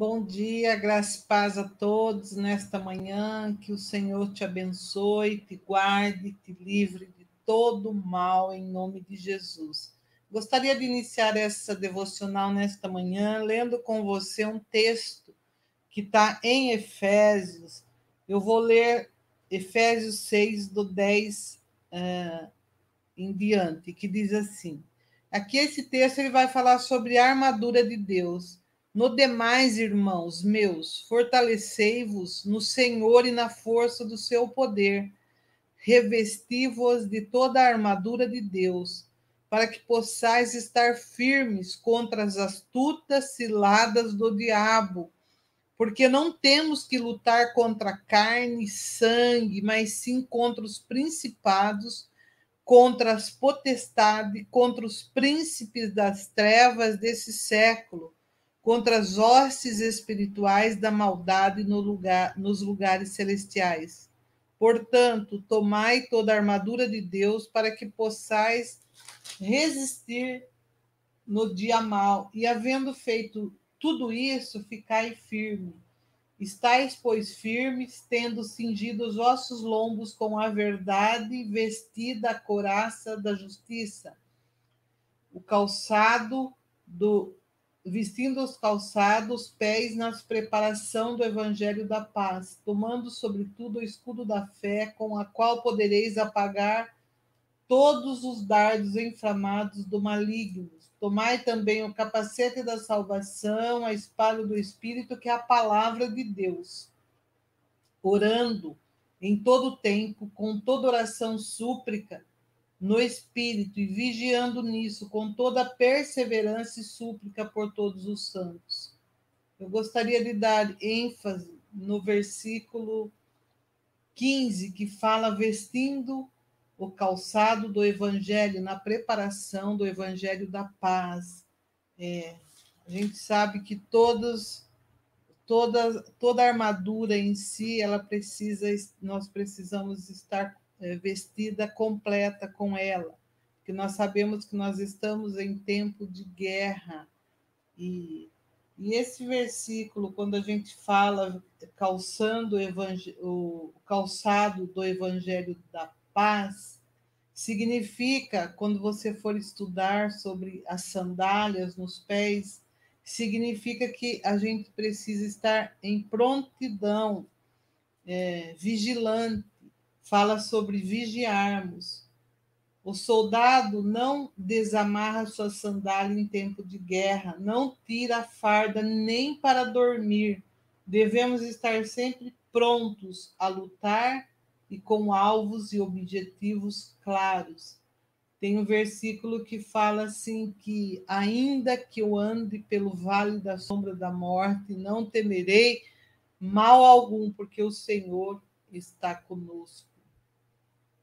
Bom dia, graça e paz a todos nesta manhã. Que o Senhor te abençoe, te guarde, te livre de todo mal em nome de Jesus. Gostaria de iniciar essa devocional nesta manhã lendo com você um texto que está em Efésios. Eu vou ler Efésios 6, do 10 uh, em diante, que diz assim: aqui esse texto ele vai falar sobre a armadura de Deus no demais, irmãos meus, fortalecei-vos no Senhor e na força do seu poder. Revesti-vos de toda a armadura de Deus, para que possais estar firmes contra as astutas ciladas do diabo. Porque não temos que lutar contra carne e sangue, mas sim contra os principados, contra as potestades, contra os príncipes das trevas desse século contra as hostes espirituais da maldade no lugar, nos lugares celestiais. Portanto, tomai toda a armadura de Deus para que possais resistir no dia mal, e havendo feito tudo isso, ficai firme. Estais, pois, firmes, tendo cingido os vossos lombos com a verdade, vestida a coraça da justiça, o calçado do vestindo os calçados, pés na preparação do evangelho da paz, tomando sobretudo o escudo da fé, com a qual podereis apagar todos os dardos inflamados do maligno. Tomai também o capacete da salvação, a espada do Espírito, que é a palavra de Deus, orando em todo tempo, com toda oração súplica, no espírito e vigiando nisso com toda perseverança e súplica por todos os santos. Eu gostaria de dar ênfase no versículo 15, que fala vestindo o calçado do evangelho, na preparação do evangelho da paz. É, a gente sabe que todos toda toda armadura em si, ela precisa nós precisamos estar vestida completa com ela, que nós sabemos que nós estamos em tempo de guerra. E, e esse versículo, quando a gente fala calçando o, o calçado do evangelho da paz, significa, quando você for estudar sobre as sandálias nos pés, significa que a gente precisa estar em prontidão, é, vigilante, fala sobre vigiarmos. O soldado não desamarra sua sandália em tempo de guerra, não tira a farda nem para dormir. Devemos estar sempre prontos a lutar e com alvos e objetivos claros. Tem um versículo que fala assim que ainda que eu ande pelo vale da sombra da morte, não temerei mal algum, porque o Senhor está conosco.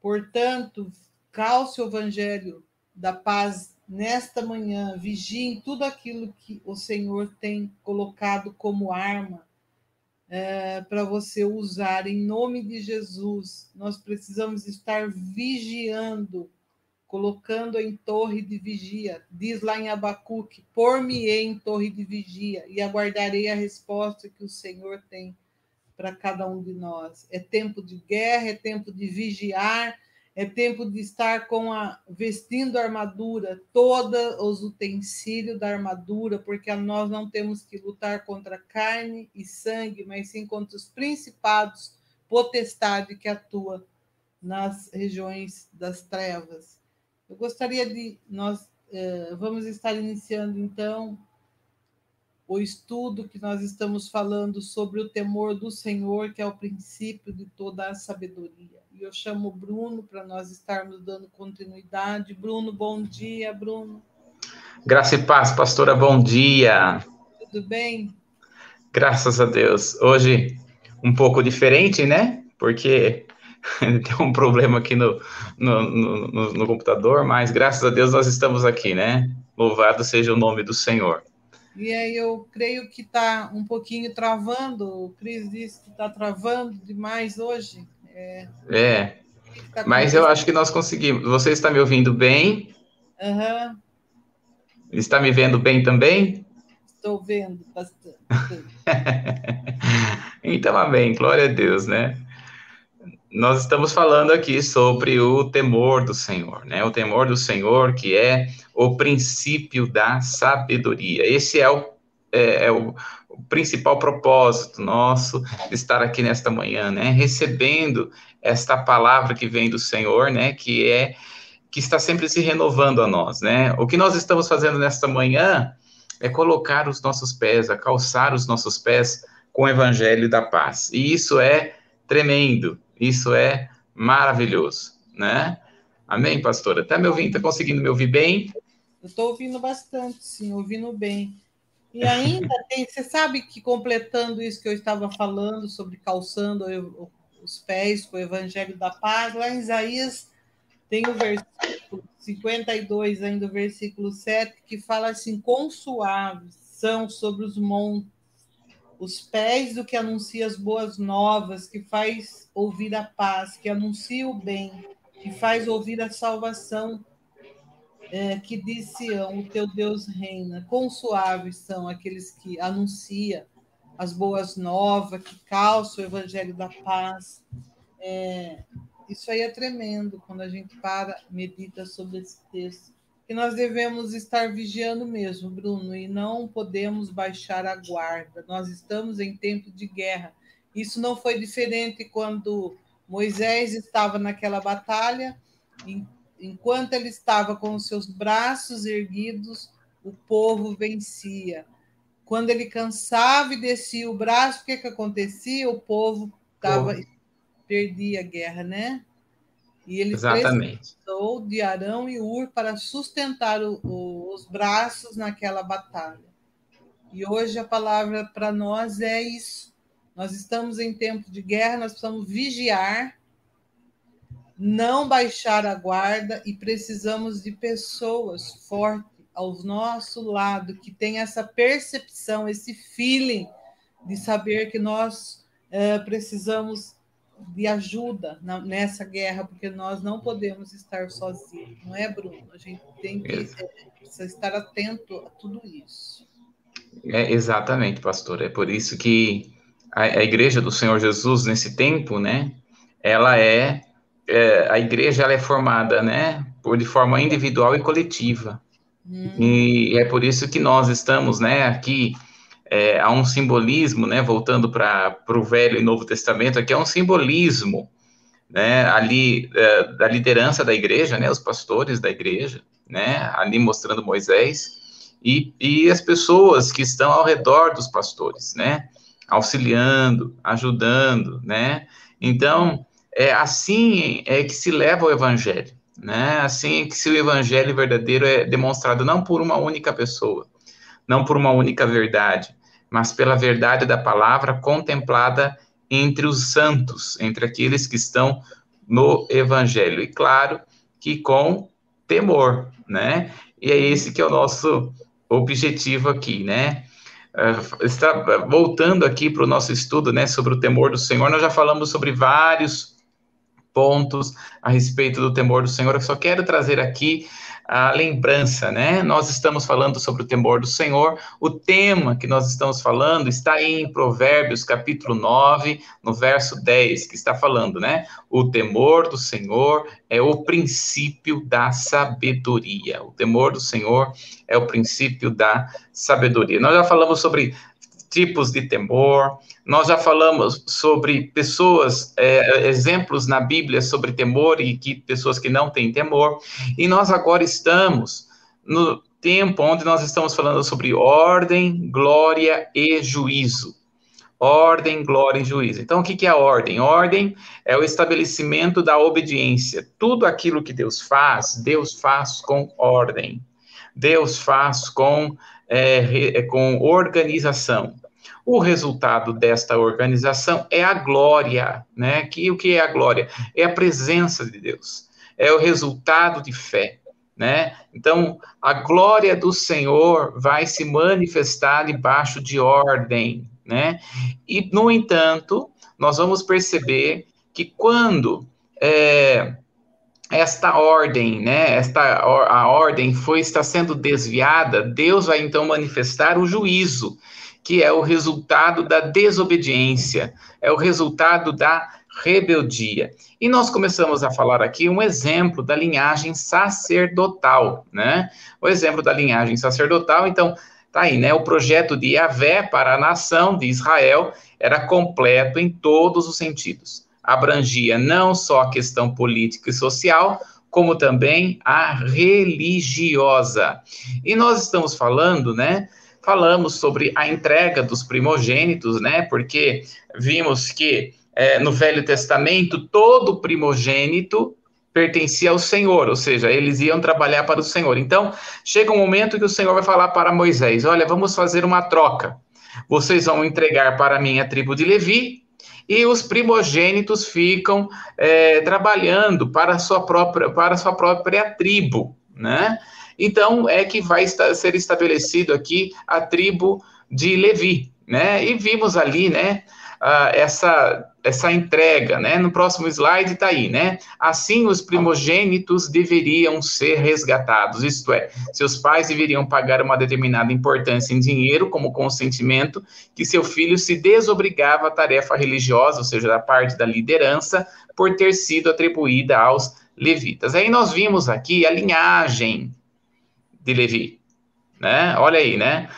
Portanto, calce o evangelho da paz nesta manhã, vigie em tudo aquilo que o Senhor tem colocado como arma é, para você usar em nome de Jesus. Nós precisamos estar vigiando, colocando em torre de vigia. Diz lá em Abacuque: Por-me-ei em torre de vigia e aguardarei a resposta que o Senhor tem para cada um de nós. É tempo de guerra, é tempo de vigiar, é tempo de estar com a vestindo a armadura, todos os utensílios da armadura, porque nós não temos que lutar contra carne e sangue, mas sim contra os principados, potestade que atua nas regiões das trevas. Eu gostaria de nós eh, vamos estar iniciando então o estudo que nós estamos falando sobre o temor do Senhor, que é o princípio de toda a sabedoria. E eu chamo o Bruno para nós estarmos dando continuidade. Bruno, bom dia, Bruno. Graça e paz, pastora, bom dia. Tudo bem? Graças a Deus. Hoje um pouco diferente, né? Porque tem um problema aqui no, no, no, no, computador, mas graças a Deus nós estamos aqui, né? Louvado seja o nome do Senhor. E aí eu creio que está um pouquinho travando. O Cris disse que está travando demais hoje. É. é. Tá mas eu acho que nós conseguimos. Você está me ouvindo bem? Uhum. Está me vendo bem também? Estou vendo bastante. Então, amém. Glória a Deus, né? Nós estamos falando aqui sobre o temor do Senhor, né? O temor do Senhor, que é o princípio da sabedoria. Esse é o, é, é o, principal propósito nosso de estar aqui nesta manhã, né? Recebendo esta palavra que vem do Senhor, né? Que é que está sempre se renovando a nós, né? O que nós estamos fazendo nesta manhã é colocar os nossos pés, a calçar os nossos pés com o evangelho da paz. E isso é tremendo, isso é maravilhoso, né? Amém, pastora? Tá me ouvindo? Tá conseguindo me ouvir bem? Eu estou ouvindo bastante, sim, ouvindo bem. E ainda tem, você sabe que completando isso que eu estava falando sobre calçando os pés com o evangelho da paz, lá em Isaías tem o versículo 52, ainda o versículo 7, que fala assim: Quão suaves são sobre os montes os pés do que anuncia as boas novas, que faz ouvir a paz, que anuncia o bem, que faz ouvir a salvação, é, que diz Sião, o teu Deus reina. Quão suaves são aqueles que anunciam as boas novas, que calçam o evangelho da paz. É, isso aí é tremendo quando a gente para, medita sobre esse texto. E nós devemos estar vigiando mesmo, Bruno, e não podemos baixar a guarda. Nós estamos em tempo de guerra. Isso não foi diferente quando Moisés estava naquela batalha, enquanto ele estava com os seus braços erguidos, o povo vencia. Quando ele cansava e descia o braço, o que, que acontecia? O povo estava perdia a guerra, né? E ele Exatamente. precisou de Arão e Ur para sustentar o, o, os braços naquela batalha. E hoje a palavra para nós é isso. Nós estamos em tempo de guerra, nós precisamos vigiar, não baixar a guarda e precisamos de pessoas fortes ao nosso lado que tem essa percepção, esse feeling de saber que nós é, precisamos de ajuda na, nessa guerra, porque nós não podemos estar sozinhos, não é, Bruno? A gente tem que é, estar atento a tudo isso. É, exatamente, pastor. É por isso que a, a, igreja do Senhor Jesus, nesse tempo, né, ela é, é, a igreja ela é formada, né, por, de forma individual e coletiva. Hum. E é por isso que nós estamos, né, aqui é, há um simbolismo, né, voltando para o Velho e Novo Testamento, aqui é um simbolismo, né, ali é, da liderança da igreja, né, os pastores da igreja, né, ali mostrando Moisés, e, e as pessoas que estão ao redor dos pastores, né, auxiliando, ajudando, né, então, é assim é que se leva o evangelho, né, assim é que se o evangelho verdadeiro é demonstrado não por uma única pessoa, não por uma única verdade, mas pela verdade da palavra contemplada entre os santos, entre aqueles que estão no evangelho. E claro que com temor, né? E é esse que é o nosso objetivo aqui, né? Uh, está voltando aqui para o nosso estudo, né, sobre o temor do Senhor. Nós já falamos sobre vários pontos a respeito do temor do Senhor. Eu só quero trazer aqui a lembrança, né? Nós estamos falando sobre o temor do Senhor. O tema que nós estamos falando está em Provérbios, capítulo 9, no verso 10, que está falando, né? O temor do Senhor é o princípio da sabedoria. O temor do Senhor é o princípio da sabedoria. Nós já falamos sobre tipos de temor. Nós já falamos sobre pessoas, é, exemplos na Bíblia sobre temor e que pessoas que não têm temor. E nós agora estamos no tempo onde nós estamos falando sobre ordem, glória e juízo. Ordem, glória e juízo. Então, o que é a ordem? Ordem é o estabelecimento da obediência. Tudo aquilo que Deus faz, Deus faz com ordem. Deus faz com é, com organização. O resultado desta organização é a glória, né? Que o que é a glória? É a presença de Deus. É o resultado de fé, né? Então, a glória do Senhor vai se manifestar debaixo de ordem, né? E no entanto, nós vamos perceber que quando é, esta ordem, né, esta a ordem foi está sendo desviada, Deus vai então manifestar o juízo, que é o resultado da desobediência, é o resultado da rebeldia. E nós começamos a falar aqui um exemplo da linhagem sacerdotal, né? O exemplo da linhagem sacerdotal, então, tá aí, né? O projeto de Yahvé para a nação de Israel era completo em todos os sentidos. Abrangia não só a questão política e social, como também a religiosa. E nós estamos falando, né? Falamos sobre a entrega dos primogênitos, né? Porque vimos que é, no Velho Testamento todo primogênito pertencia ao Senhor, ou seja, eles iam trabalhar para o Senhor. Então, chega um momento que o Senhor vai falar para Moisés: Olha, vamos fazer uma troca. Vocês vão entregar para mim a tribo de Levi e os primogênitos ficam é, trabalhando para a sua própria, para a sua própria tribo, né? Então é que vai ser estabelecido aqui a tribo de Levi, né? E vimos ali, né? uh, essa, essa entrega, né? No próximo slide está aí, né? Assim, os primogênitos deveriam ser resgatados, isto é, seus pais deveriam pagar uma determinada importância em dinheiro como consentimento que seu filho se desobrigava à tarefa religiosa, ou seja, da parte da liderança, por ter sido atribuída aos levitas. Aí nós vimos aqui a linhagem de Levi, né? Olha aí, né?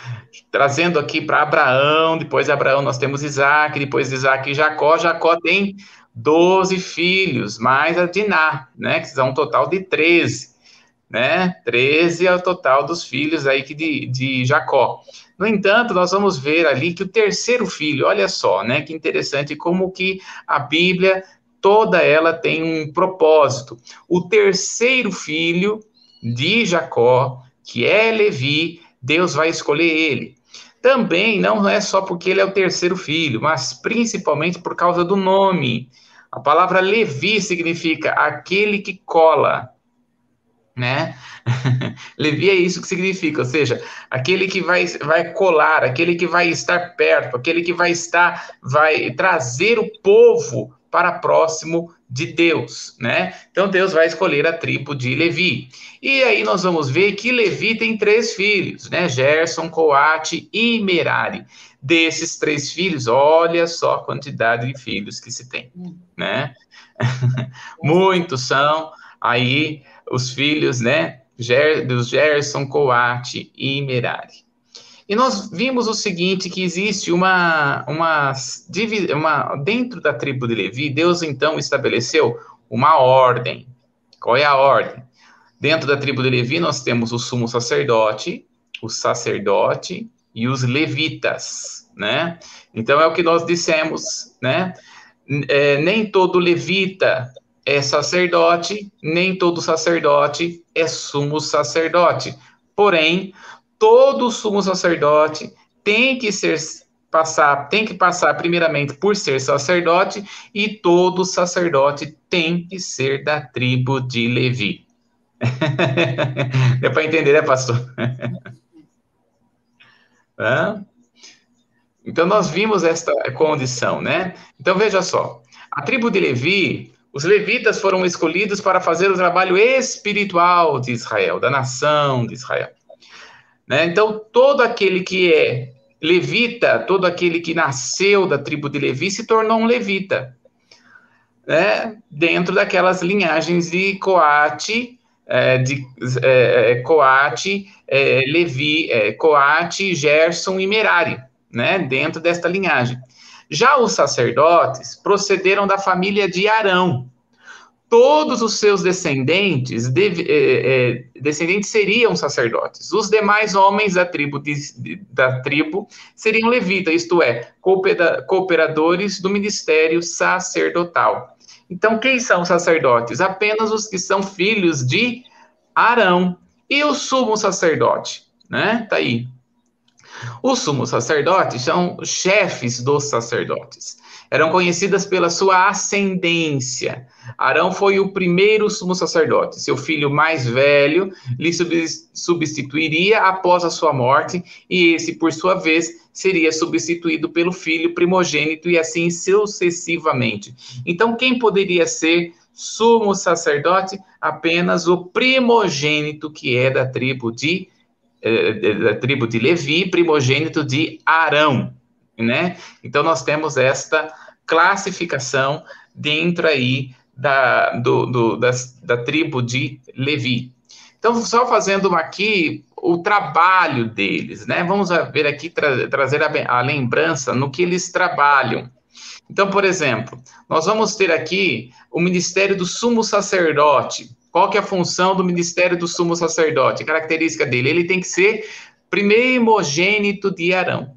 trazendo aqui para Abraão, depois de Abraão nós temos Isaac, depois de Isaac Jacó, Jacó tem 12 filhos, mais a Diná, né, que são um total de 13, né, 13 é o total dos filhos aí que de, de Jacó. No entanto, nós vamos ver ali que o terceiro filho, olha só, né, que interessante como que a Bíblia toda ela tem um propósito. O terceiro filho de Jacó, que é Levi, Deus vai escolher ele. Também não é só porque ele é o terceiro filho, mas principalmente por causa do nome. A palavra Levi significa aquele que cola, né? Levi é isso que significa, ou seja, aquele que vai, vai colar, aquele que vai estar perto, aquele que vai estar, vai trazer o povo para próximo de Deus, né? Então Deus vai escolher a tribo de Levi. E aí nós vamos ver que Levi tem três filhos, né? Gerson, Coate e Merari. Desses três filhos, olha só a quantidade de filhos que se tem, né? Muitos são aí os filhos, né? Dos Gerson, Coate e Merari. E nós vimos o seguinte, que existe uma, uma, uma dentro da tribo de Levi, Deus então estabeleceu uma ordem. Qual é a ordem? Dentro da tribo de Levi nós temos o sumo sacerdote, o sacerdote e os levitas, né? Então é o que nós dissemos, né? É, nem todo levita é sacerdote, nem todo sacerdote é sumo sacerdote. Porém, todo sumo sacerdote tem que ser passar, tem que passar primeiramente por ser sacerdote e todo sacerdote tem que ser da tribo de Levi. Deu para entender, né, pastor? então nós vimos esta condição, né? Então veja só, a tribo de Levi, os levitas foram escolhidos para fazer o trabalho espiritual de Israel, da nação de Israel. Né? Então, todo aquele que é levita, todo aquele que nasceu da tribo de Levi, se tornou um levita. Né? Dentro daquelas linhagens de Coate, é, de é, é Coate, é, Levi, é, Coate, Gerson e Merari, né? dentro desta linhagem. Já os sacerdotes procederam da família de Arão, todos os seus descendentes, é, é, descendentes seriam sacerdotes. Os demais homens da tribo, de, da tribo seriam levitas, isto é, coopera, cooperadores do ministério sacerdotal. Então, quem são os sacerdotes? Apenas os que são filhos de Arão e o sumo sacerdote, né? Tá aí. Os sumos sacerdotes são chefes dos sacerdotes eram conhecidas pela sua ascendência. Arão foi o primeiro sumo sacerdote. Seu filho mais velho lhe substituiria após a sua morte, e esse, por sua vez, seria substituído pelo filho primogênito, e assim sucessivamente. Então, quem poderia ser sumo sacerdote? Apenas o primogênito, que é da tribo de é, da tribo de Levi, primogênito de Arão, né? Então nós temos esta classificação dentro aí da, do, do, das, da tribo de Levi. Então, só fazendo aqui o trabalho deles, né? Vamos ver aqui, tra trazer a, a lembrança no que eles trabalham. Então, por exemplo, nós vamos ter aqui o ministério do sumo sacerdote. Qual que é a função do ministério do sumo sacerdote? A característica dele, ele tem que ser primogênito de Arão,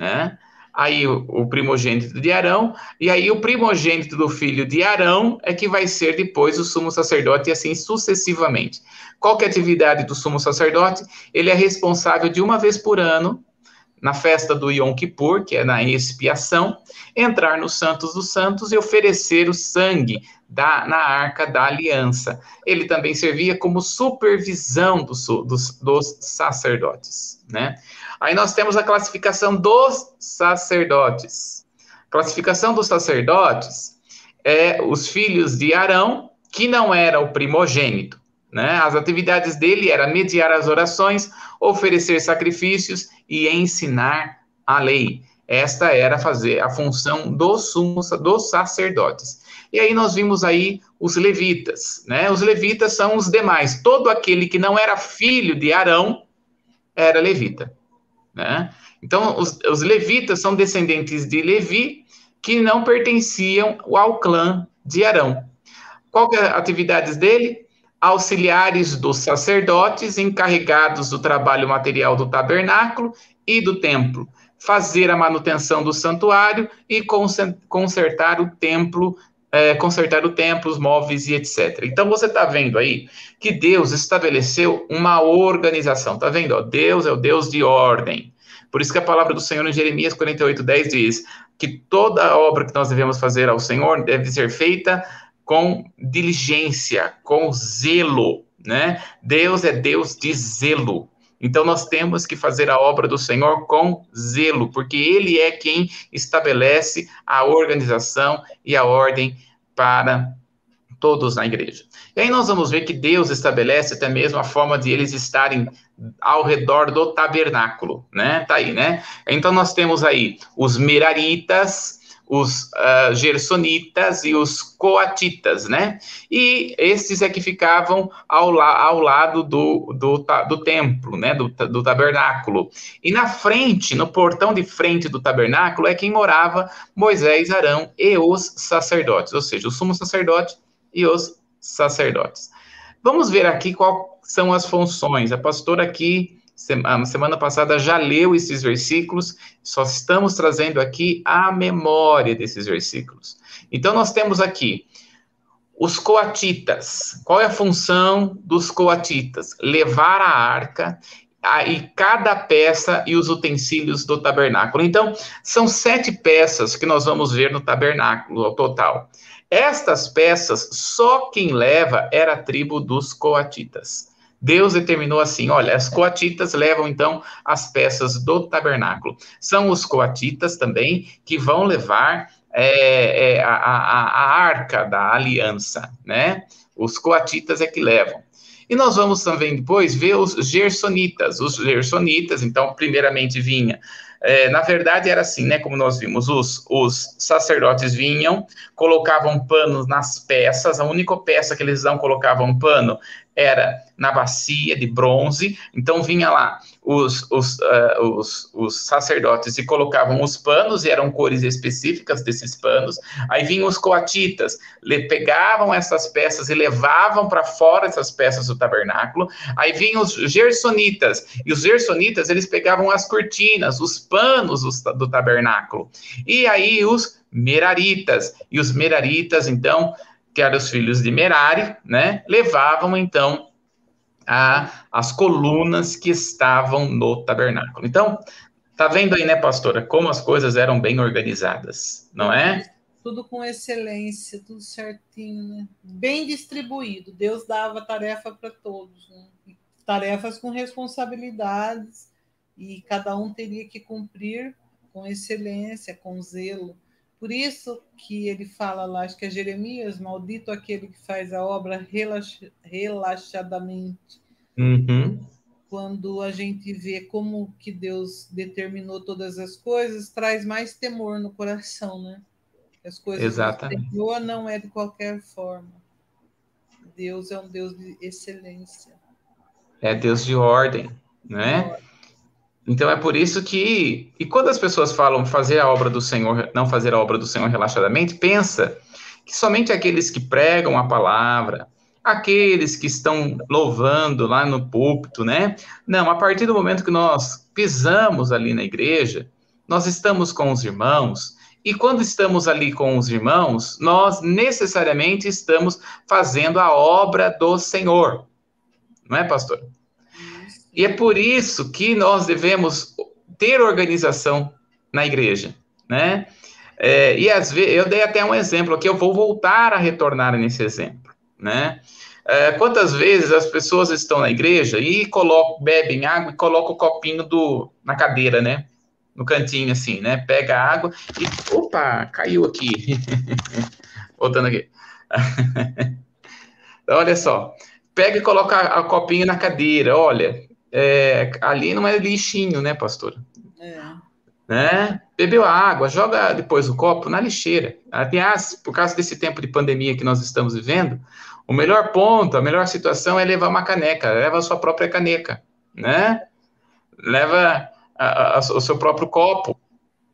né? Aí o, primogênito de Arão, e aí o primogênito do filho de Arão é que vai ser depois o sumo sacerdote, e assim sucessivamente. Qual que é a atividade do sumo sacerdote? Ele é responsável de uma vez por ano na festa do Yom Kippur, que é na expiação, entrar nos Santos dos Santos e oferecer o sangue da, na arca da aliança. Ele também servia como supervisão dos, dos, dos sacerdotes, né? Aí nós temos a classificação dos sacerdotes. Classificação dos sacerdotes é os filhos de Arão, que não era o primogênito, né? As atividades dele era mediar as orações, oferecer sacrifícios e ensinar a lei. Esta era fazer a função dos sumos, dos sacerdotes. E aí nós vimos aí os levitas, né? Os levitas são os demais. Todo aquele que não era filho de Arão era levita, né? Então, os, os levitas são descendentes de Levi que não pertenciam ao clã de Arão. Qual que é a atividade dele? auxiliares dos sacerdotes encarregados do trabalho material do tabernáculo e do templo, fazer a manutenção do santuário e consertar o templo, é, consertar o templo, os móveis e etc. Então você está vendo aí que Deus estabeleceu uma organização. Está vendo? Ó, Deus é o Deus de ordem. Por isso que a palavra do Senhor em Jeremias 48, 10 diz que toda obra que nós devemos fazer ao Senhor deve ser feita com diligência, com zelo, né? Deus é Deus de zelo. Então nós temos que fazer a obra do Senhor com zelo, porque ele é quem estabelece a organização e a ordem para todos na igreja. E aí nós vamos ver que Deus estabelece até mesmo a forma de eles estarem ao redor do tabernáculo, né? Tá aí, né? Então nós temos aí os meraritas, os uh, gersonitas e os coatitas, né? E esses é que ficavam ao, la ao lado do, do, do templo, né? Do, do tabernáculo. E na frente, no portão de frente do tabernáculo, é quem morava Moisés, Arão e os sacerdotes, ou seja, o sumo sacerdote e os sacerdotes. Vamos ver aqui quais são as funções. A pastora aqui semana, semana passada já leu esses versículos, só estamos trazendo aqui a memória desses versículos. Então, nós temos aqui os coatitas. Qual é a função dos coatitas? Levar a arca e cada peça e os utensílios do tabernáculo. Então, são sete peças que nós vamos ver no tabernáculo ao total. Estas peças, só quem leva era a tribo dos coatitas. Deus determinou assim: olha, as coatitas levam então as peças do tabernáculo. São os coatitas também que vão levar é, é, a, a, a arca da aliança, né? Os coatitas é que levam. E nós vamos também depois ver os gersonitas. Os gersonitas, então, primeiramente vinha é, na verdade, era assim, né? Como nós vimos, os, os sacerdotes vinham, colocavam panos nas peças, a única peça que eles não colocavam pano era na bacia de bronze, então vinha lá os, os, uh, os, os, sacerdotes e colocavam os panos, e eram cores específicas desses panos, aí vinham os coatitas, pegavam essas peças e levavam para fora essas peças do tabernáculo, aí vinham os gersonitas, e os gersonitas, eles pegavam as cortinas, os panos do tabernáculo, e aí os meraritas, e os meraritas, então, que eram os filhos de Merari, né, levavam então a, as colunas que estavam no tabernáculo. Então, tá vendo aí, né, pastora, como as coisas eram bem organizadas, não é? Tudo com excelência, tudo certinho, né? Bem distribuído. Deus dava tarefa para todos, né? tarefas com responsabilidades e cada um teria que cumprir com excelência, com zelo. Por isso que ele fala lá, acho que é Jeremias, maldito aquele que faz a obra relax, relaxadamente. Uhum. quando a gente vê como que Deus determinou todas as coisas, traz mais temor no coração, né? As coisas Exatamente. do Senhor não é de qualquer forma. Deus é um Deus de excelência. É Deus de ordem, né? Então é por isso que, e quando as pessoas falam fazer a obra do Senhor, não fazer a obra do Senhor relaxadamente, pensa que somente aqueles que pregam a palavra, aqueles que estão louvando lá no púlpito, né? Não, a partir do momento que nós pisamos ali na igreja, nós estamos com os irmãos, e quando estamos ali com os irmãos, nós necessariamente estamos fazendo a obra do Senhor. Não é, pastor? E é por isso que nós devemos ter organização na igreja, né? É, e às vezes, eu dei até um exemplo aqui, eu vou voltar a retornar nesse exemplo, né? É, quantas vezes as pessoas estão na igreja e colocam, bebem água e colocam o copinho do, na cadeira, né? No cantinho, assim, né? Pega a água e. Opa, caiu aqui. Voltando aqui. olha só. Pega e coloca o copinho na cadeira. Olha, é, ali não é lixinho, né, pastor? É. Né? Bebeu a água, joga depois o copo na lixeira. Aliás, por causa desse tempo de pandemia que nós estamos vivendo, o melhor ponto, a melhor situação é levar uma caneca, leva a sua própria caneca, né? Leva a, a, o seu próprio copo,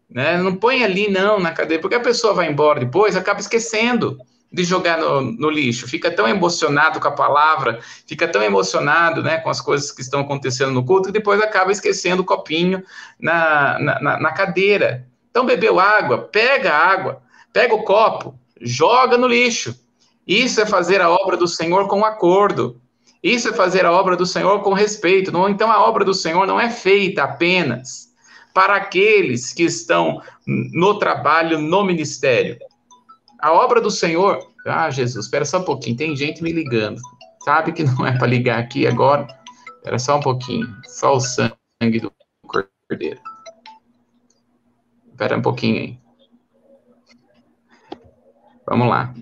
né? Não põe ali, não, na cadeira, porque a pessoa vai embora depois, acaba esquecendo de jogar no, no, lixo, fica tão emocionado com a palavra, fica tão emocionado né, com as coisas que estão acontecendo no culto, que depois acaba esquecendo o copinho na, na, na cadeira. Então, bebeu água, pega a água, pega o copo, joga no lixo. Isso é fazer a obra do Senhor com acordo. Isso é fazer a obra do Senhor com respeito. Então, a obra do Senhor não é feita apenas para aqueles que estão no trabalho, no ministério a obra do Senhor. Ah, Jesus, espera só um pouquinho, tem gente me ligando. Sabe que não é para ligar aqui agora? Espera só um pouquinho. Só o sangue do cordeiro. Espera um pouquinho aí. Vamos lá.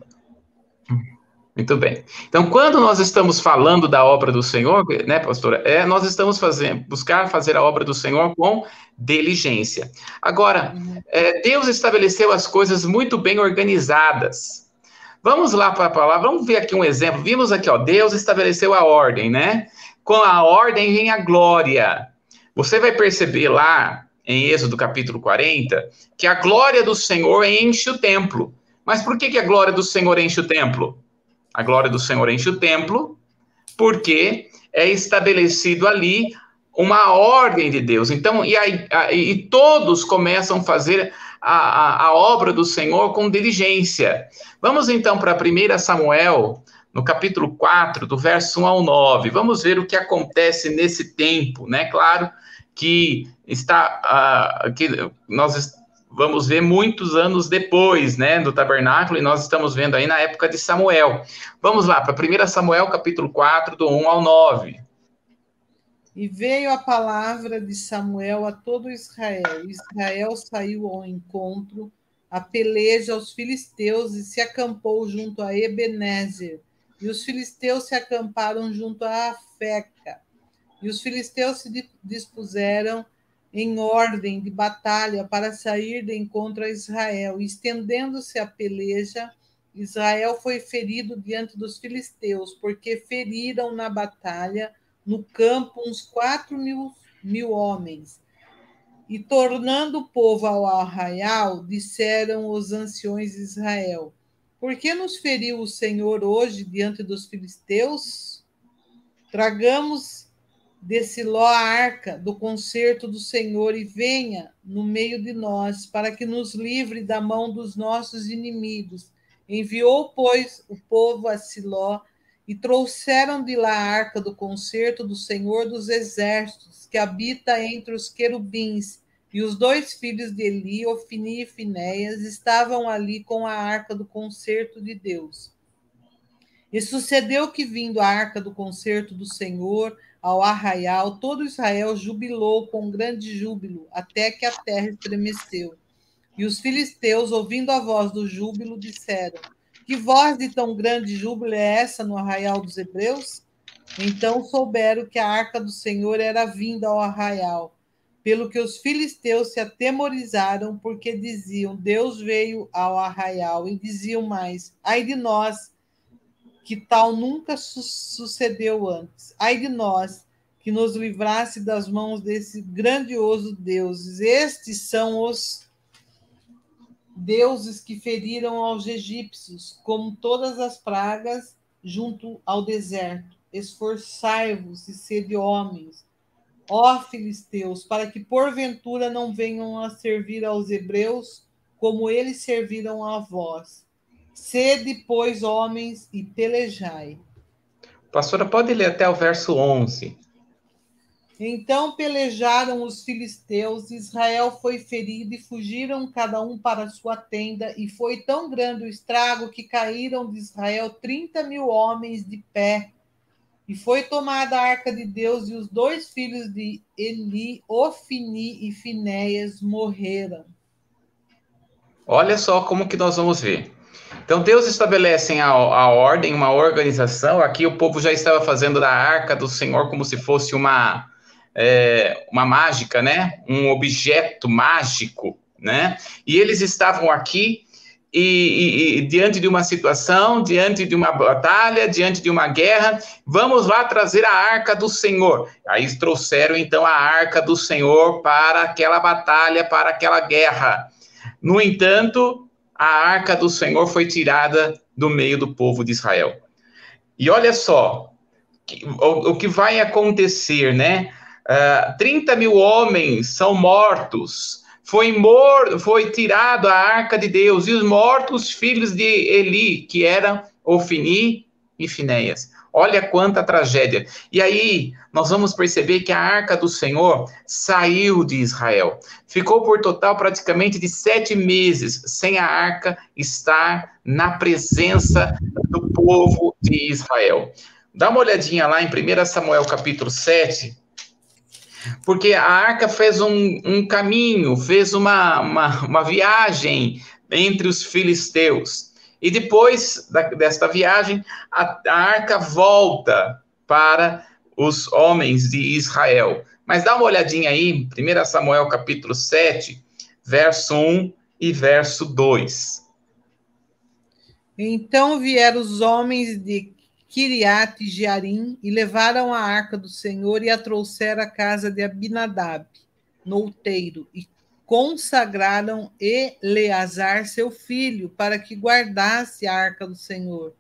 Muito bem. Então, quando nós estamos falando da obra do Senhor, né, pastora, é, nós estamos fazendo, buscar fazer a obra do Senhor com diligência. Agora, é, Deus estabeleceu as coisas muito bem organizadas. Vamos lá para a palavra, vamos ver aqui um exemplo. Vimos aqui, ó, Deus estabeleceu a ordem, né? Com a ordem vem a glória. Você vai perceber lá em Êxodo capítulo 40 que a glória do Senhor enche o templo. Mas por que, que a glória do Senhor enche o templo? A glória do Senhor enche o templo, porque é estabelecido ali uma ordem de Deus. Então, e, aí, e todos começam a fazer a, a, a, obra do Senhor com diligência. Vamos então para 1 Samuel, no capítulo 4, do verso 1 ao 9. Vamos ver o que acontece nesse tempo, né? Claro que está uh, que nós vamos ver muitos anos depois, né, do tabernáculo, e nós estamos vendo aí na época de Samuel. Vamos lá, para 1 Samuel, capítulo 4, do 1 ao 9. E veio a palavra de Samuel a todo Israel. Israel saiu ao encontro, a peleja aos filisteus, e se acampou junto a Ebenezer. E os filisteus se acamparam junto a Afeca. E os filisteus se dispuseram em ordem de batalha para sair de encontro a Israel. Estendendo-se a peleja, Israel foi ferido diante dos filisteus, porque feriram na batalha, no campo, uns quatro mil, mil homens. E tornando o povo ao arraial, disseram os anciões de Israel: Por que nos feriu o Senhor hoje diante dos filisteus? Tragamos desse Ló a arca do concerto do Senhor e venha no meio de nós, para que nos livre da mão dos nossos inimigos. Enviou, pois, o povo a Siló e trouxeram de lá a arca do concerto do Senhor dos exércitos, que habita entre os querubins. E os dois filhos de Eli, Ofini e Finéias, estavam ali com a arca do concerto de Deus. E sucedeu que, vindo a arca do concerto do Senhor, ao arraial, todo Israel jubilou com grande júbilo, até que a terra estremeceu. E os filisteus, ouvindo a voz do júbilo, disseram: Que voz de tão grande júbilo é essa no arraial dos hebreus? Então souberam que a arca do Senhor era vinda ao arraial, pelo que os filisteus se atemorizaram, porque diziam: Deus veio ao arraial, e diziam mais: Ai de nós, que tal nunca su sucedeu antes. Ai de nós, que nos livrasse das mãos desse grandioso Deus. Estes são os deuses que feriram aos egípcios, como todas as pragas junto ao deserto. Esforçai-vos e sede homens, ó filisteus, para que porventura não venham a servir aos hebreus como eles serviram a vós. Sede, pois, homens, e pelejai. Pastora, pode ler até o verso 11. Então pelejaram os filisteus, Israel foi ferido e fugiram cada um para sua tenda, e foi tão grande o estrago que caíram de Israel trinta mil homens de pé. E foi tomada a arca de Deus, e os dois filhos de Eli, Ofini e Finéias, morreram. Olha só como que nós vamos ver. Então Deus estabelece a, a ordem, uma organização. Aqui o povo já estava fazendo da arca do Senhor como se fosse uma é, uma mágica, né? Um objeto mágico, né? E eles estavam aqui e, e, e, diante de uma situação, diante de uma batalha, diante de uma guerra, vamos lá trazer a arca do Senhor. Aí trouxeram então a arca do Senhor para aquela batalha, para aquela guerra. No entanto, a arca do Senhor foi tirada do meio do povo de Israel. E olha só o, que vai acontecer, né? Uh, ah, 30 mil homens são mortos. Foi, mor foi tirado a arca de Deus, e os mortos filhos de Eli, que eram Ofini e Finéias. Olha quanta tragédia. E aí, nós vamos perceber que a arca do Senhor saiu de Israel. Ficou por total praticamente de sete meses sem a arca estar na presença do povo de Israel. Dá uma olhadinha lá em 1 Samuel capítulo 7, porque a arca fez um, um caminho, fez uma, uma, uma, viagem entre os filisteus. E depois da, desta viagem, a, a arca volta para os homens de Israel. Mas dá uma olhadinha aí, 1 Samuel capítulo 7, verso 1 e verso 2. Então vieram os homens de Kiriat e Jearim, e levaram a arca do Senhor e a trouxeram à casa de Abinadab, no outeiro, e consagraram Eleazar, seu filho, para que guardasse a arca do Senhor.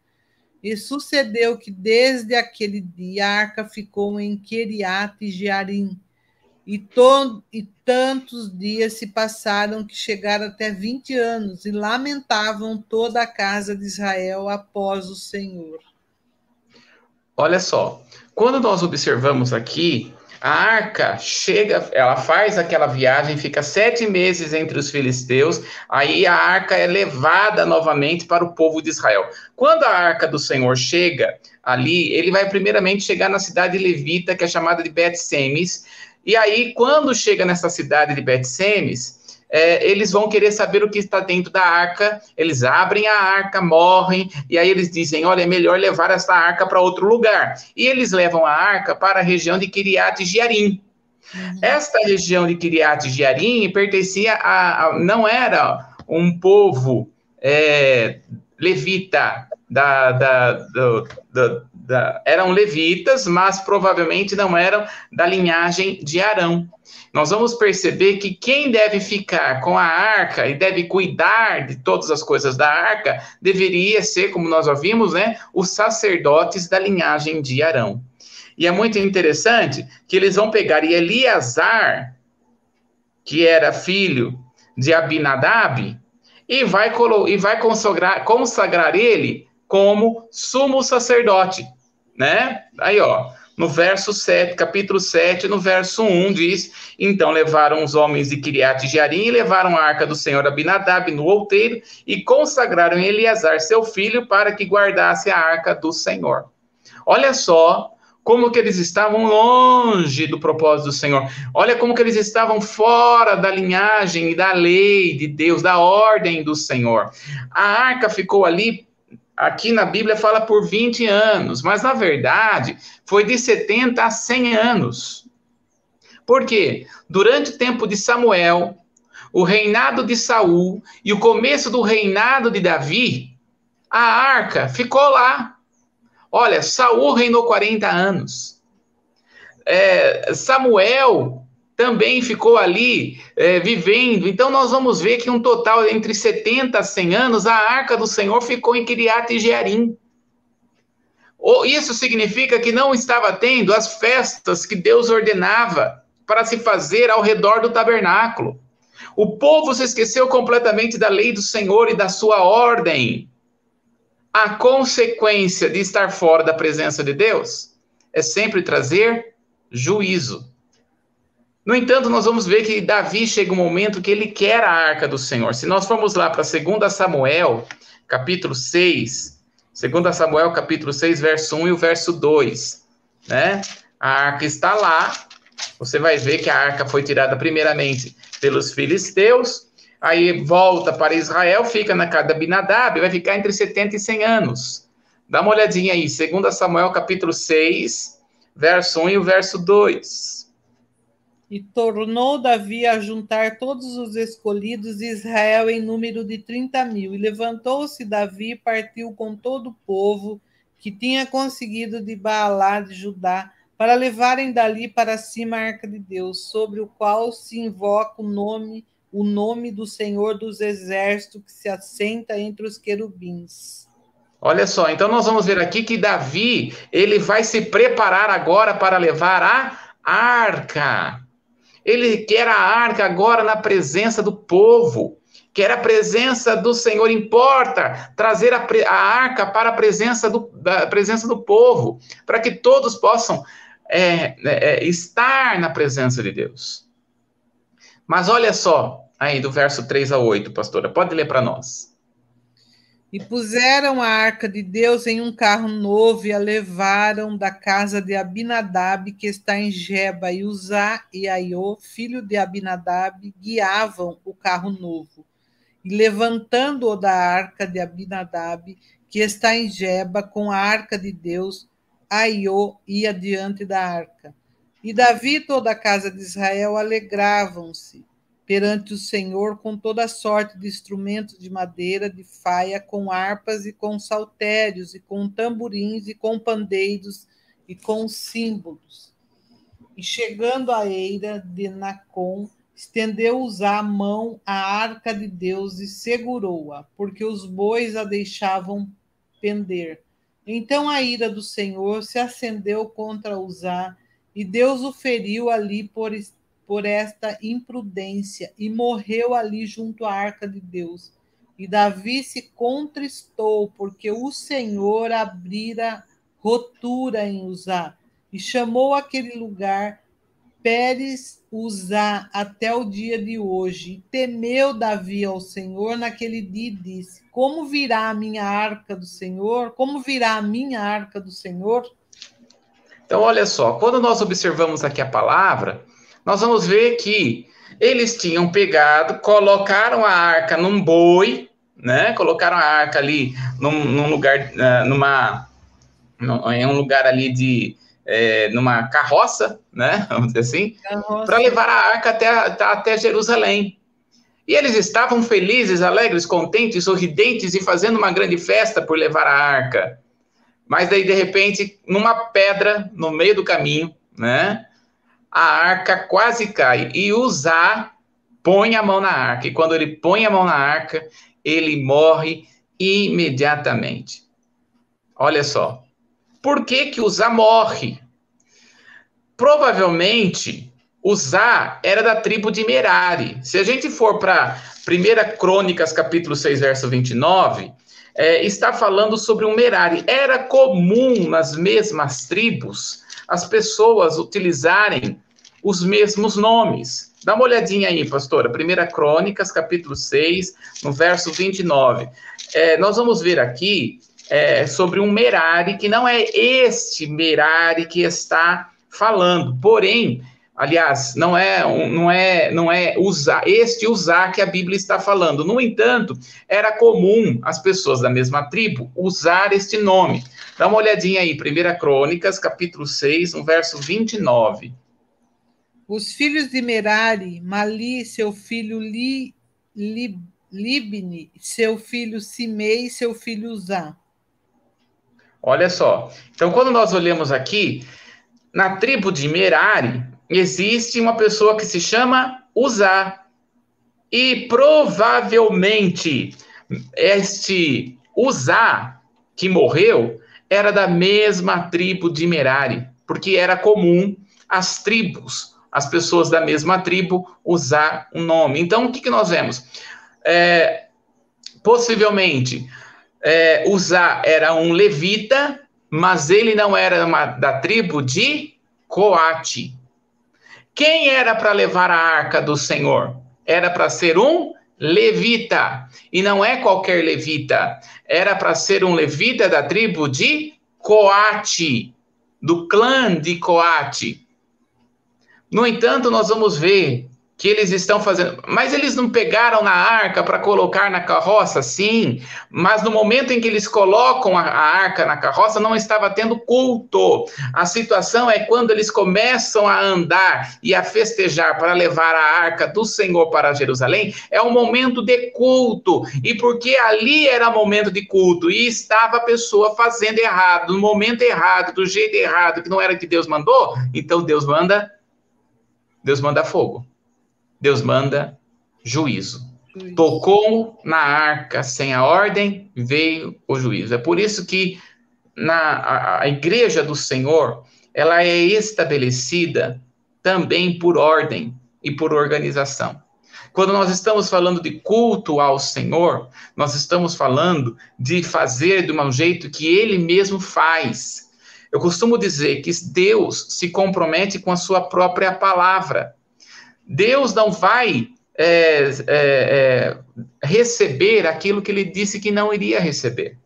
E sucedeu que desde aquele dia a arca ficou em Kiriat e Jearim, e, e tantos dias se passaram que chegaram até vinte anos, e lamentavam toda a casa de Israel após o Senhor. Olha só, quando nós observamos aqui, a arca chega, ela faz aquela viagem, fica sete meses entre os filisteus, aí a arca é levada novamente para o povo de Israel. Quando a arca do Senhor chega ali, ele vai primeiramente chegar na cidade levita, que é chamada de Bet-Semes, e aí quando chega nessa cidade de Bet-Semes, é, eles vão querer saber o que está dentro da arca, eles abrem a arca, morrem, e aí eles dizem: olha, é melhor levar essa arca para outro lugar. E eles levam a arca para a região de Kiriat Jearim. Uhum. Esta região de Kiriat Jearim pertencia a, a, não era um povo é, levita da, da, do, da, da, eram levitas, mas provavelmente não eram da linhagem de Arão nós vamos perceber que quem deve ficar com a arca e deve cuidar de todas as coisas da arca deveria ser, como nós ouvimos, né, os sacerdotes da linhagem de Arão. E é muito interessante que eles vão pegar Eliasar, que era filho de Abinadab, e vai, e vai consagrar, consagrar ele como sumo sacerdote, né? Aí, ó, no verso 7, capítulo 7, no verso 1, diz: Então levaram os homens de Kiriat Jearim e levaram a arca do Senhor Abinadab no outeiro e consagraram Eleazar, seu filho, para que guardasse a arca do Senhor. Olha só como que eles estavam longe do propósito do Senhor. Olha como que eles estavam fora da linhagem e da lei de Deus, da ordem do Senhor. A arca ficou ali Aqui na Bíblia fala por 20 anos, mas na verdade foi de 70 a 100 anos. Por quê? Durante o tempo de Samuel, o reinado de Saul e o começo do reinado de Davi, a arca ficou lá. Olha, Saul reinou 40 anos. É, Samuel também ficou ali é, vivendo. Então, nós vamos ver que um total entre 70 a 100 anos, a arca do Senhor ficou em Kiriat e Jearim. Isso significa que não estava tendo as festas que Deus ordenava para se fazer ao redor do tabernáculo. O povo se esqueceu completamente da lei do Senhor e da sua ordem. A consequência de estar fora da presença de Deus é sempre trazer juízo. No entanto, nós vamos ver que Davi chega um momento que ele quer a arca do Senhor. Se nós formos lá para 2 Samuel, capítulo 6, 2 Samuel, capítulo 6, verso 1 e o verso 2, né? A arca está lá, você vai ver que a arca foi tirada primeiramente pelos filisteus, aí volta para Israel, fica na casa de Abinadab, vai ficar entre 70 e 100 anos. Dá uma olhadinha aí, 2 Samuel capítulo 6, verso 1 e o verso 2. E tornou Davi a juntar todos os escolhidos de Israel em número de trinta mil. E levantou-se Davi e partiu com todo o povo que tinha conseguido de Baalá de Judá, para levarem dali para cima a arca de Deus, sobre o qual se invoca o nome, o nome do Senhor dos Exércitos que se assenta entre os querubins. Olha só, então nós vamos ver aqui que Davi, ele vai se preparar agora para levar a arca. Ele quer a arca agora na presença do povo. Quer a presença do Senhor, importa trazer a, a arca para a presença do, presença do povo, para que todos possam é, é, estar na presença de Deus. Mas olha só, aí do verso 3 a 8, pastora, pode ler para nós. E puseram a arca de Deus em um carro novo e a levaram da casa de Abinadab, que está em Geba, e Uzá e Aiô, filho de Abinadab, guiavam o carro novo. E levantando-o da arca de Abinadab, que está em Geba, com a arca de Deus, Aiô ia diante da arca. E Davi e toda a casa de Israel alegravam-se perante o Senhor com toda sorte de instrumentos de madeira, de faia, com harpas e com saltérios, e com tamborins, e com pandeiros, e com símbolos. E chegando à eira de Nacon, estendeu-os a mão à arca de Deus e segurou-a, porque os bois a deixavam pender. Então a ira do Senhor se acendeu contra Uzá, e Deus o feriu ali por por esta imprudência e morreu ali junto à arca de Deus. E Davi se contristou, porque o Senhor abrira rotura em Uzá, e chamou aquele lugar Pérez Uzá até o dia de hoje. E temeu Davi ao Senhor naquele dia e disse: Como virá a minha arca do Senhor? Como virá a minha arca do Senhor? Então, olha só, quando nós observamos aqui a palavra, nós vamos ver que eles tinham pegado, colocaram a arca num boi, né? Colocaram a arca ali num, num lugar, uh, numa, num, em um lugar ali de, é, numa carroça, né? Vamos dizer assim, para levar a arca até, até Jerusalém. E eles estavam felizes, alegres, contentes, sorridentes e fazendo uma grande festa por levar a arca. Mas daí, de repente, numa pedra no meio do caminho, né? A arca quase cai. E Uzá põe a mão na arca. E quando ele põe a mão na arca, ele morre imediatamente. Olha só. Por que que Uzá morre? Provavelmente, Uzá era da tribo de Merari. Se a gente for para 1 Crônicas, capítulo 6, verso 29, é, está falando sobre um Merari. Era comum nas mesmas tribos as pessoas utilizarem os mesmos nomes. Dá uma olhadinha aí, pastora. 1 Crônicas, capítulo 6, no verso 29. É, nós vamos ver aqui é, sobre um Merari, que não é este Merari que está falando. Porém, Aliás, não é, não é, não é usar este usar que a Bíblia está falando. No entanto, era comum as pessoas da mesma tribo usar este nome. Dá uma olhadinha aí, 1 Crônicas, capítulo 6, no verso 29. Os filhos de Merari, Mali, seu filho Li, Li, Libni, seu filho Simei, seu filho Uzá. Olha só. Então, quando nós olhamos aqui, na tribo de Merari, existe uma pessoa que se chama Uzá. E provavelmente este Uzá que morreu era da mesma tribo de Merari, porque era comum as tribos, as pessoas da mesma tribo usar um nome. Então, o que, que nós vemos? É, possivelmente, é, Uzá era um levita, mas ele não era uma, da tribo de Coate. Quem era para levar a arca do Senhor? Era para ser um levita. E não é qualquer levita. Era para ser um levita da tribo de Coate, do clã de Coate. No entanto, nós vamos ver que eles estão fazendo. Mas eles não pegaram na arca para colocar na carroça? Sim, mas no momento em que eles colocam a, a, arca na carroça, não estava tendo culto. A situação é quando eles começam a andar e a festejar para levar a arca do Senhor para Jerusalém, é um momento de culto. E porque ali era momento de culto e estava a pessoa fazendo errado, no momento errado, do jeito errado, que não era que Deus mandou, então Deus manda. Deus manda fogo. Deus manda juízo. juízo. Tocou na arca sem a ordem, veio o juízo. É por isso que na a, a igreja do Senhor, ela é estabelecida também por ordem e por organização. Quando nós estamos falando de culto ao Senhor, nós estamos falando de fazer de um jeito que Ele mesmo faz. Eu costumo dizer que Deus se compromete com a sua própria palavra. Deus não vai é, é, é, receber aquilo que ele disse que não iria receber.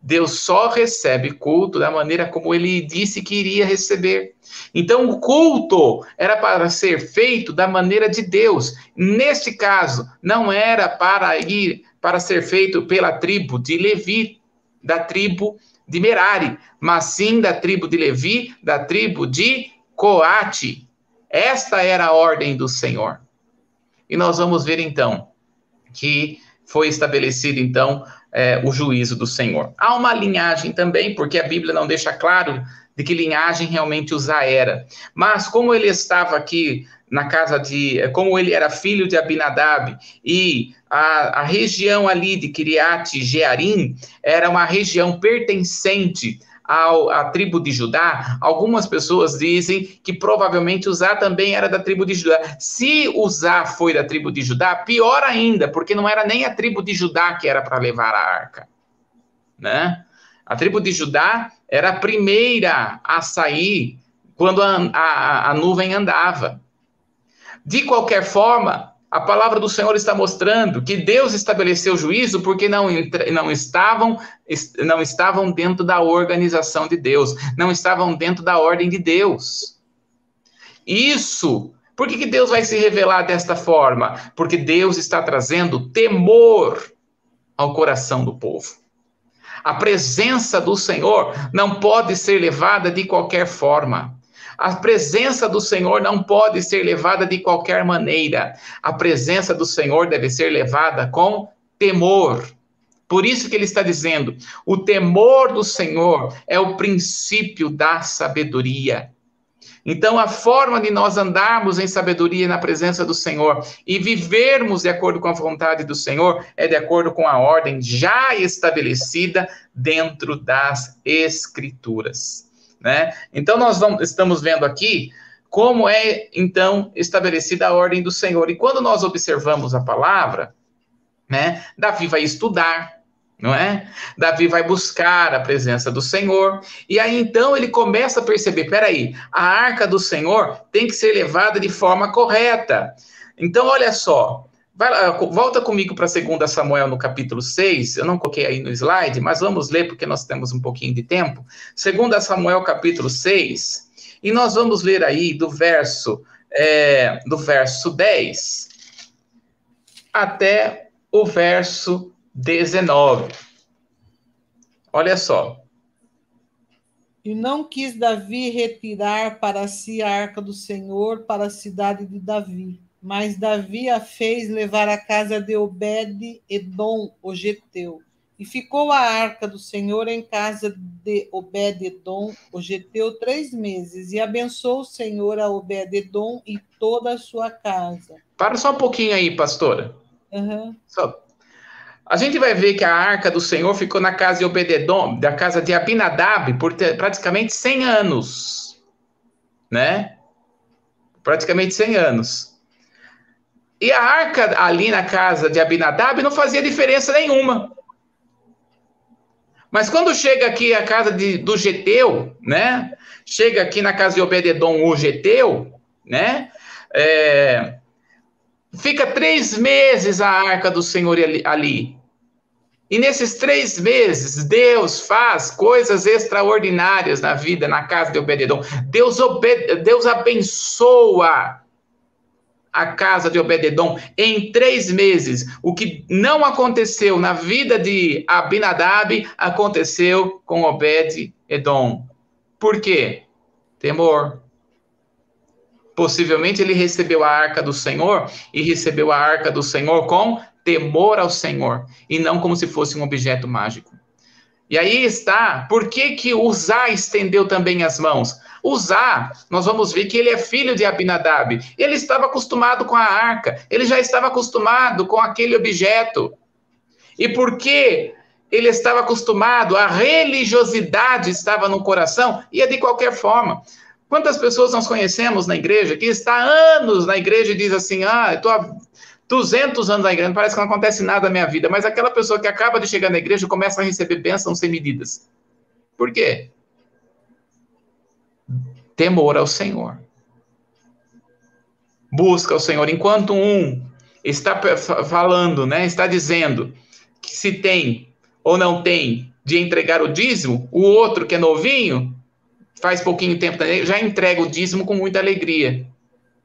Deus só recebe culto da maneira como ele disse que iria receber. Então, o culto era para ser feito da maneira de Deus. Neste caso, não era para ir para ser feito pela tribo de Levi, da tribo de Merari, mas sim da tribo de Levi, da tribo de Coate. Esta era a ordem do Senhor. E nós vamos ver então que foi estabelecido então é, o juízo do Senhor. Há uma linhagem também, porque a Bíblia não deixa claro de que linhagem realmente Uzá era. Mas como ele estava aqui na casa de, como ele era filho de Abinadab e a, a região ali de Kiriat Jearim era uma região pertencente ao, à tribo de Judá, algumas pessoas dizem que provavelmente Uzá também era da tribo de Judá. Se Uzá foi da tribo de Judá, pior ainda, porque não era nem a tribo de Judá que era para levar a arca. Né? A tribo de Judá era a primeira a sair quando a, a, a nuvem andava. De qualquer forma, a palavra do Senhor está mostrando que Deus estabeleceu juízo porque não, não, estavam, não estavam dentro da organização de Deus, não estavam dentro da ordem de Deus. Isso, por que, que Deus vai se revelar desta forma? Porque Deus está trazendo temor ao coração do povo. A presença do Senhor não pode ser levada de qualquer forma. A presença do Senhor não pode ser levada de qualquer maneira. A presença do Senhor deve ser levada com temor. Por isso que ele está dizendo: o temor do Senhor é o princípio da sabedoria. Então, a forma de nós andarmos em sabedoria na presença do Senhor e vivermos de acordo com a vontade do Senhor é de acordo com a ordem já estabelecida dentro das Escrituras. Né? Então, nós vamos, estamos vendo aqui como é, então, estabelecida a ordem do Senhor. E quando nós observamos a palavra, né, Davi vai estudar, não é? Davi vai buscar a presença do Senhor, e aí então ele começa a perceber: peraí, a arca do Senhor tem que ser levada de forma correta. Então, olha só, Lá, volta comigo para 2 Samuel no capítulo 6. Eu não coloquei aí no slide, mas vamos ler porque nós temos um pouquinho de tempo. 2 Samuel capítulo 6. E nós vamos ler aí do verso é, do verso 10 até o verso 19. Olha só. E não quis Davi retirar para si a arca do Senhor para a cidade de Davi, mas Davi a fez levar à casa de Obed-Edom, o geteu. E ficou a arca do Senhor em casa de Obed-Edom, o geteu, três meses, e abençoou o Senhor a Obed-Edom e toda a sua casa. Para só um pouquinho aí, pastora. Uhum. Só. A gente vai ver que a arca do Senhor ficou na casa de Obededom, da casa de Abinadab, por praticamente 100 anos. Né? Praticamente 100 anos. E a arca ali na casa de Abinadab não fazia diferença nenhuma. Mas quando chega aqui a casa de, do Geteu, né? Chega aqui na casa de Obededom o Geteu, né? É, Fica três meses a arca do Senhor ali. E nesses três meses, Deus faz coisas extraordinárias na vida, na casa de Obededon. Deus, obede... Deus abençoa a casa de Obededon em três meses. O que não aconteceu na vida de Abinadab, aconteceu com Obed-Edom. Por quê? Temor. Possivelmente ele recebeu a arca do Senhor e recebeu a arca do Senhor com temor ao Senhor e não como se fosse um objeto mágico. E aí está, por que que Uzá estendeu também as mãos? Uzá, nós vamos ver que ele é filho de Abinadab. Ele estava acostumado com a arca, ele já estava acostumado com aquele objeto. E por que ele estava acostumado, a religiosidade estava no coração, ia de qualquer forma. Quantas pessoas nós conhecemos na igreja que está anos na igreja e diz assim: ah, eu estou há 200 anos na igreja, parece que não acontece nada na minha vida, mas aquela pessoa que acaba de chegar na igreja começa a receber bênçãos sem medidas. Por quê? Temor ao Senhor. Busca o Senhor. Enquanto um está falando, né, está dizendo que se tem ou não tem de entregar o dízimo, o outro que é novinho faz pouquinho tempo já entrega o dízimo com muita alegria.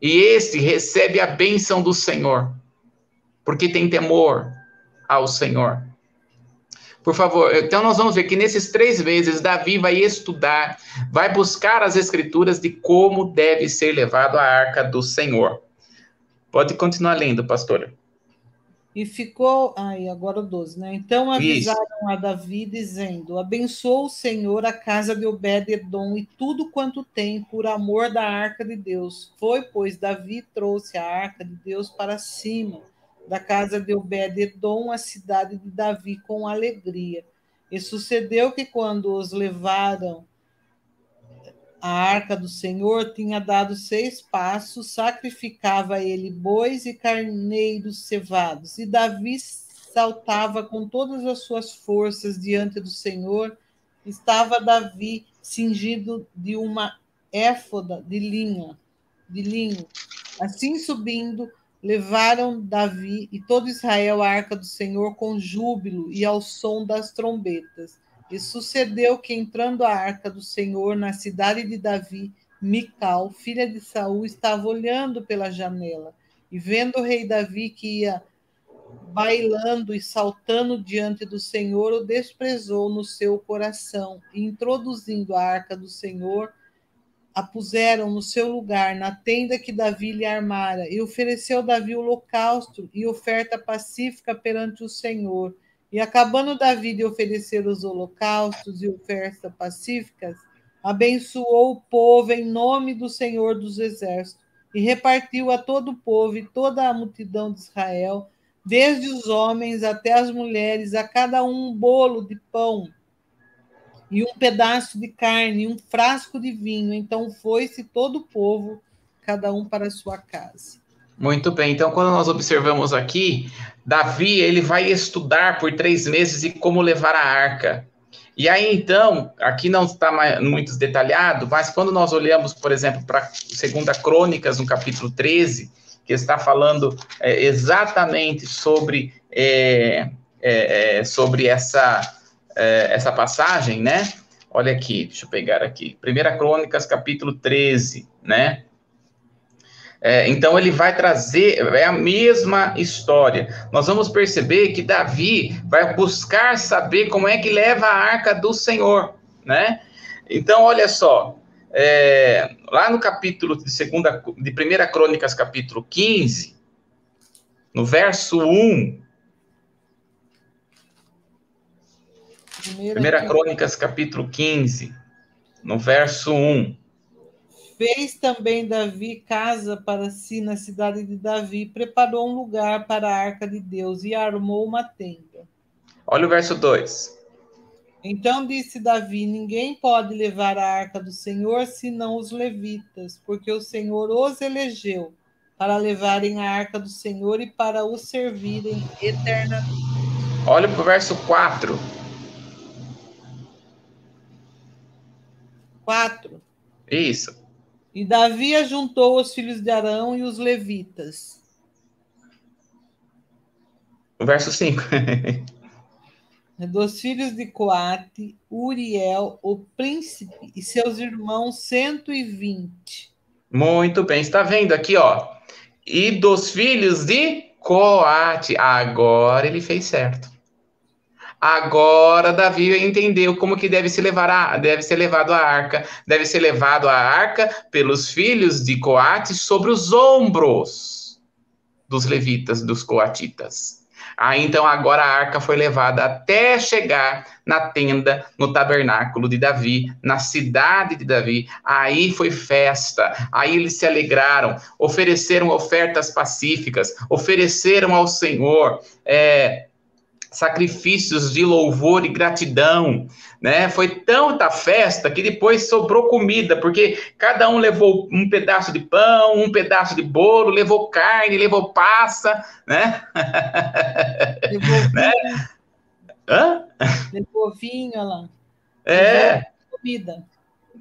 E esse recebe a bênção do Senhor, porque tem temor ao Senhor. Por favor, então nós vamos ver que nesses três meses, Davi vai estudar, vai buscar as escrituras de como deve ser levado a arca do Senhor. Pode continuar lendo, pastora. E ficou. Ai, agora o 12, né? Então avisaram Isso. a Davi, dizendo: Abençoa o Senhor a casa de Obed-Edom e tudo quanto tem, por amor da arca de Deus. Foi, pois, Davi trouxe a arca de Deus para cima da casa de Obed-Edom, a cidade de Davi, com alegria. E sucedeu que, quando os levaram a arca do Senhor tinha dado seis passos, sacrificava ele bois e carneiros cevados. E Davi saltava com todas as suas forças diante do Senhor. Estava Davi cingido de uma éfoda de linha, de linho. Assim subindo, levaram Davi e todo Israel a arca do Senhor com júbilo e ao som das trombetas. E sucedeu que, entrando a arca do Senhor na cidade de Davi, Mical, filha de Saul, estava olhando pela janela e vendo o rei Davi que ia bailando e saltando diante do Senhor, o desprezou no seu coração introduzindo a arca do Senhor, a puseram no seu lugar na tenda que Davi lhe armara e ofereceu Davi holocausto e oferta pacífica perante o Senhor. E acabando Davi de oferecer os holocaustos e ofertas pacíficas, abençoou o povo em nome do Senhor dos Exércitos e repartiu a todo o povo e toda a multidão de Israel, desde os homens até as mulheres, a cada um um bolo de pão e um pedaço de carne, e um frasco de vinho. Então foi-se todo o povo, cada um para a sua casa. Muito bem, então quando nós observamos aqui, Davi ele vai estudar por três meses e como levar a arca. E aí então, aqui não está muito detalhado, mas quando nós olhamos, por exemplo, para Segunda Crônicas, no capítulo 13, que está falando é, exatamente sobre, é, é, é, sobre essa, é, essa passagem, né? Olha aqui, deixa eu pegar aqui. Primeira Crônicas, capítulo 13, né? É, então ele vai trazer, é a mesma história. Nós vamos perceber que Davi vai buscar saber como é que leva a arca do Senhor, né? Então, olha só, é, lá no capítulo de segunda, de 1 Crônicas, capítulo 15, no verso 1. Primeira, Crônicas, capítulo 15, no verso 1. Fez também Davi casa para si na cidade de Davi, preparou um lugar para a arca de Deus e armou uma tenda. Olha o verso 2. Então disse Davi: Ninguém pode levar a arca do Senhor senão os levitas, porque o Senhor os elegeu para levarem a arca do Senhor e para o servirem eternamente. Olha para o verso 4. 4. Isso. E Davi ajuntou os filhos de Arão e os levitas. O verso 5. Dos filhos de Coate, Uriel, o príncipe, e seus irmãos, 120. Muito bem, está vendo aqui, ó. E dos filhos de Coate. Agora ele fez certo. Agora Davi entendeu como que deve ser, levar a, deve ser levado a arca. Deve ser levado a arca pelos filhos de Coate sobre os ombros dos levitas, dos coatitas. Aí então agora a arca foi levada até chegar na tenda, no tabernáculo de Davi, na cidade de Davi. Aí foi festa, aí eles se alegraram, ofereceram ofertas pacíficas, ofereceram ao Senhor. É, sacrifícios de louvor e gratidão, né? Foi tanta festa que depois sobrou comida, porque cada um levou um pedaço de pão, um pedaço de bolo, levou carne, levou passa, né? Levou né? Hã? Levou vinho, lá. É. Comida.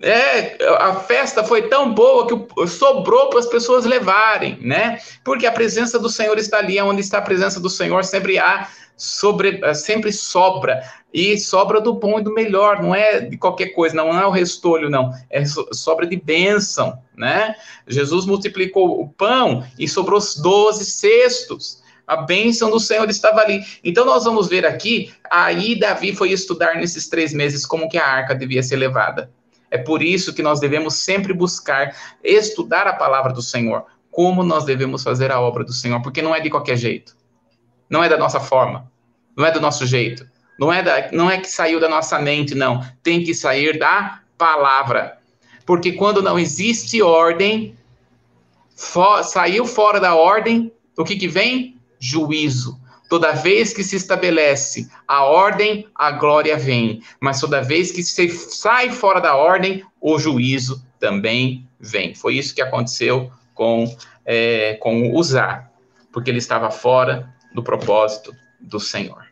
É, a festa foi tão boa que sobrou para as pessoas levarem, né? Porque a presença do Senhor está ali, onde está a presença do Senhor sempre há sobre, eh, sempre sobra, e sobra do bom e do melhor, não é de qualquer coisa, não, não é o restolho, não, é sobra de bênção, né? Jesus multiplicou o pão e sobrou os doze cestos, a bênção do Senhor estava ali. Então nós vamos ver aqui, aí Davi foi estudar nesses três meses como que a arca devia ser levada. É por isso que nós devemos sempre buscar estudar a palavra do Senhor, como nós devemos fazer a obra do Senhor, porque não é de qualquer jeito. Não é da nossa forma, não é do nosso jeito, não é, da, não é que saiu da nossa mente, não. Tem que sair da palavra. Porque quando não existe ordem, saiu fora da ordem, o que, que vem? Juízo. Toda vez que se estabelece a ordem, a glória vem. Mas toda vez que se sai fora da ordem, o juízo também vem. Foi isso que aconteceu com, é, com Uzar, porque ele estava fora do propósito do Senhor.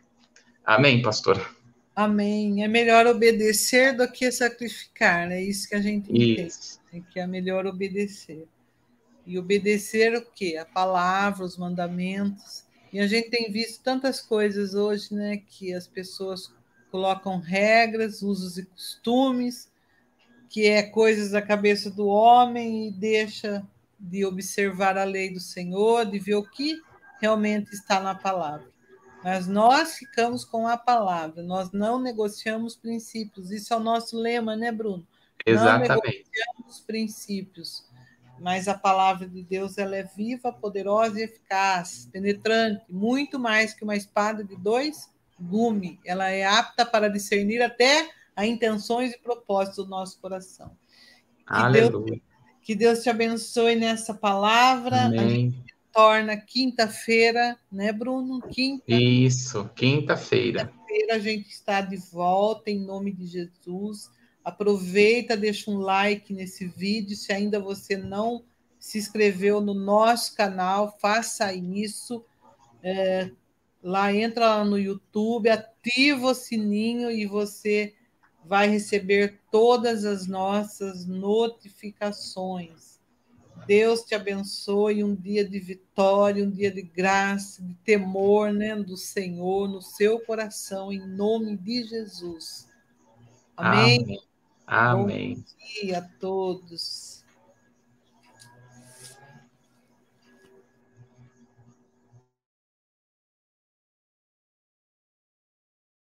Amém, pastor? Amém. É melhor obedecer do que sacrificar, é isso que a gente entende. É que é melhor obedecer. E obedecer o quê? A palavra, os mandamentos. E a gente tem visto tantas coisas hoje, né, que as pessoas colocam regras, usos e costumes, que é coisas da cabeça do homem e deixa de observar a lei do Senhor, de ver o que realmente está na palavra. Mas nós ficamos com a palavra, nós não negociamos princípios. Isso é o nosso lema, né, Bruno? Exatamente. Não negociamos princípios. Mas a palavra de Deus ela é viva, poderosa e eficaz, penetrante, muito mais que uma espada de dois gumes. Ela é apta para discernir até as intenções e propósitos do nosso coração. Que Aleluia. Deus, que Deus te abençoe nessa palavra. Amém torna quinta-feira, né, Bruno? Quinta. Isso, quinta-feira. Quinta-feira a gente está de volta em nome de Jesus. Aproveita, deixa um like nesse vídeo. Se ainda você não se inscreveu no nosso canal, faça isso. É, lá entra lá no YouTube, ativa o sininho e você vai receber todas as nossas notificações. Deus te abençoe, um dia de vitória, um dia de graça, de temor né, do Senhor no seu coração, em nome de Jesus. Amém? Amém. Amém. Bom dia a todos.